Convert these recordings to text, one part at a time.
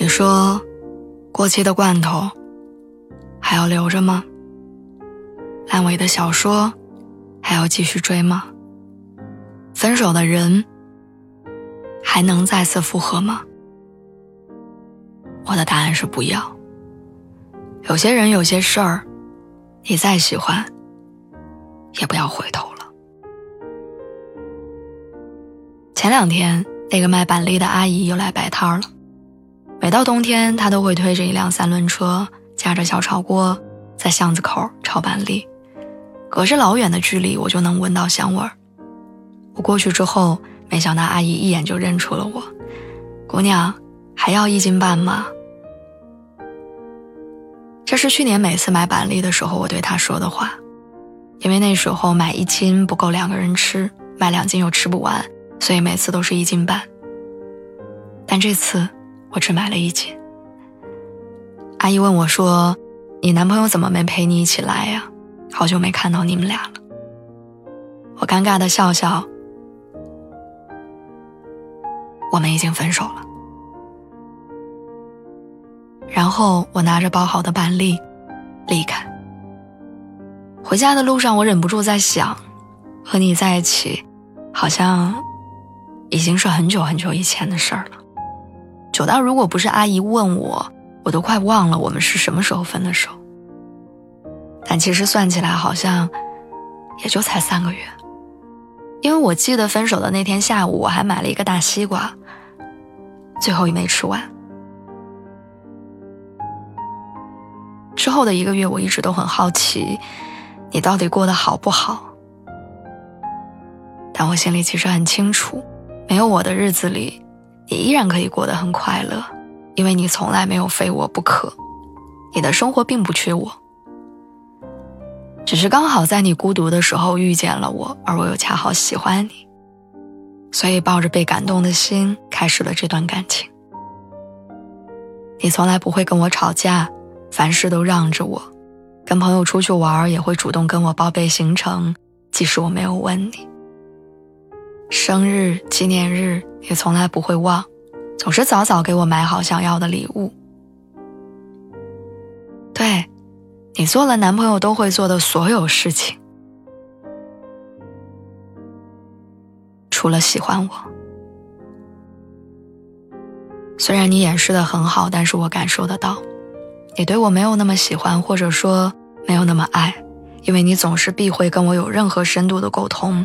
你说，过期的罐头还要留着吗？烂尾的小说还要继续追吗？分手的人还能再次复合吗？我的答案是不要。有些人，有些事儿，你再喜欢，也不要回头了。前两天，那个卖板栗的阿姨又来摆摊了。每到冬天，他都会推着一辆三轮车，架着小炒锅，在巷子口炒板栗。隔着老远的距离，我就能闻到香味儿。我过去之后，没想到阿姨一眼就认出了我。姑娘，还要一斤半吗？这是去年每次买板栗的时候我对她说的话，因为那时候买一斤不够两个人吃，买两斤又吃不完，所以每次都是一斤半。但这次。我只买了一斤。阿姨问我说：“你男朋友怎么没陪你一起来呀？好久没看到你们俩了。”我尴尬的笑笑：“我们已经分手了。”然后我拿着包好的板栗离开。回家的路上，我忍不住在想：和你在一起，好像已经是很久很久以前的事儿了。久到如果不是阿姨问我，我都快忘了我们是什么时候分的手。但其实算起来好像也就才三个月，因为我记得分手的那天下午我还买了一个大西瓜，最后也没吃完。之后的一个月我一直都很好奇，你到底过得好不好？但我心里其实很清楚，没有我的日子里。你依然可以过得很快乐，因为你从来没有非我不可，你的生活并不缺我，只是刚好在你孤独的时候遇见了我，而我又恰好喜欢你，所以抱着被感动的心开始了这段感情。你从来不会跟我吵架，凡事都让着我，跟朋友出去玩也会主动跟我报备行程，即使我没有问你。生日、纪念日也从来不会忘，总是早早给我买好想要的礼物。对，你做了男朋友都会做的所有事情，除了喜欢我。虽然你掩饰的很好，但是我感受得到，你对我没有那么喜欢，或者说没有那么爱，因为你总是避讳跟我有任何深度的沟通。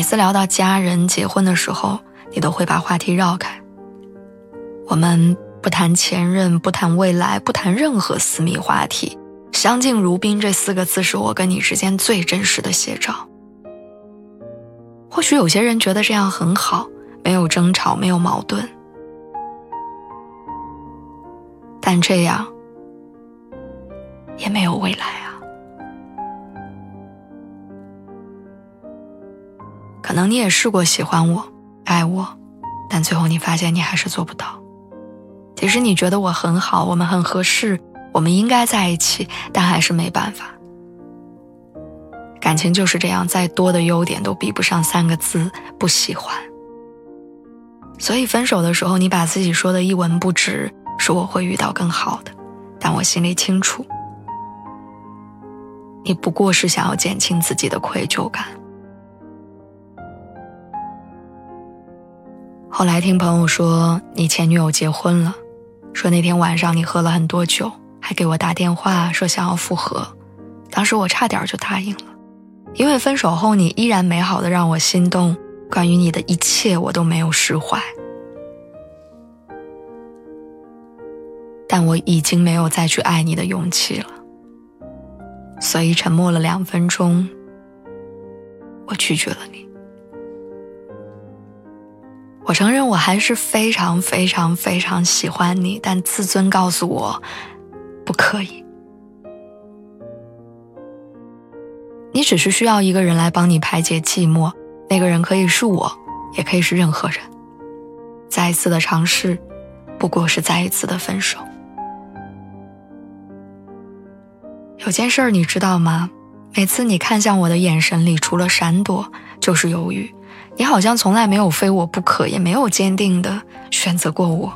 每次聊到家人结婚的时候，你都会把话题绕开。我们不谈前任，不谈未来，不谈任何私密话题。相敬如宾这四个字是我跟你之间最真实的写照。或许有些人觉得这样很好，没有争吵，没有矛盾，但这样也没有未来啊。可能你也试过喜欢我、爱我，但最后你发现你还是做不到。即使你觉得我很好，我们很合适，我们应该在一起，但还是没办法。感情就是这样，再多的优点都比不上三个字“不喜欢”。所以分手的时候，你把自己说的一文不值，说我会遇到更好的，但我心里清楚，你不过是想要减轻自己的愧疚感。后来听朋友说你前女友结婚了，说那天晚上你喝了很多酒，还给我打电话说想要复合，当时我差点就答应了，因为分手后你依然美好的让我心动，关于你的一切我都没有释怀，但我已经没有再去爱你的勇气了，所以沉默了两分钟，我拒绝了你。我承认我还是非常非常非常喜欢你，但自尊告诉我，不可以。你只是需要一个人来帮你排解寂寞，那个人可以是我，也可以是任何人。再一次的尝试，不过是再一次的分手。有件事儿你知道吗？每次你看向我的眼神里，除了闪躲就是犹豫。你好像从来没有非我不可，也没有坚定的选择过我。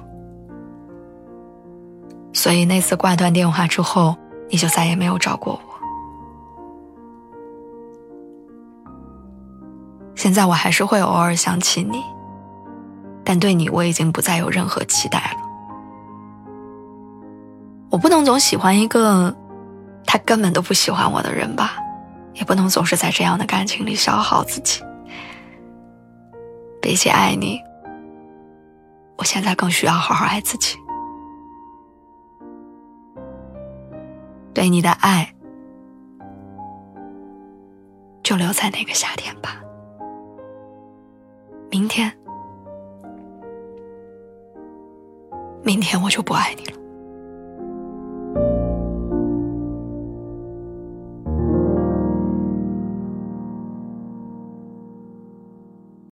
所以那次挂断电话之后，你就再也没有找过我。现在我还是会偶尔想起你，但对你我已经不再有任何期待了。我不能总喜欢一个他根本都不喜欢我的人吧，也不能总是在这样的感情里消耗自己。比起爱你，我现在更需要好好爱自己。对你的爱，就留在那个夏天吧。明天，明天我就不爱你了。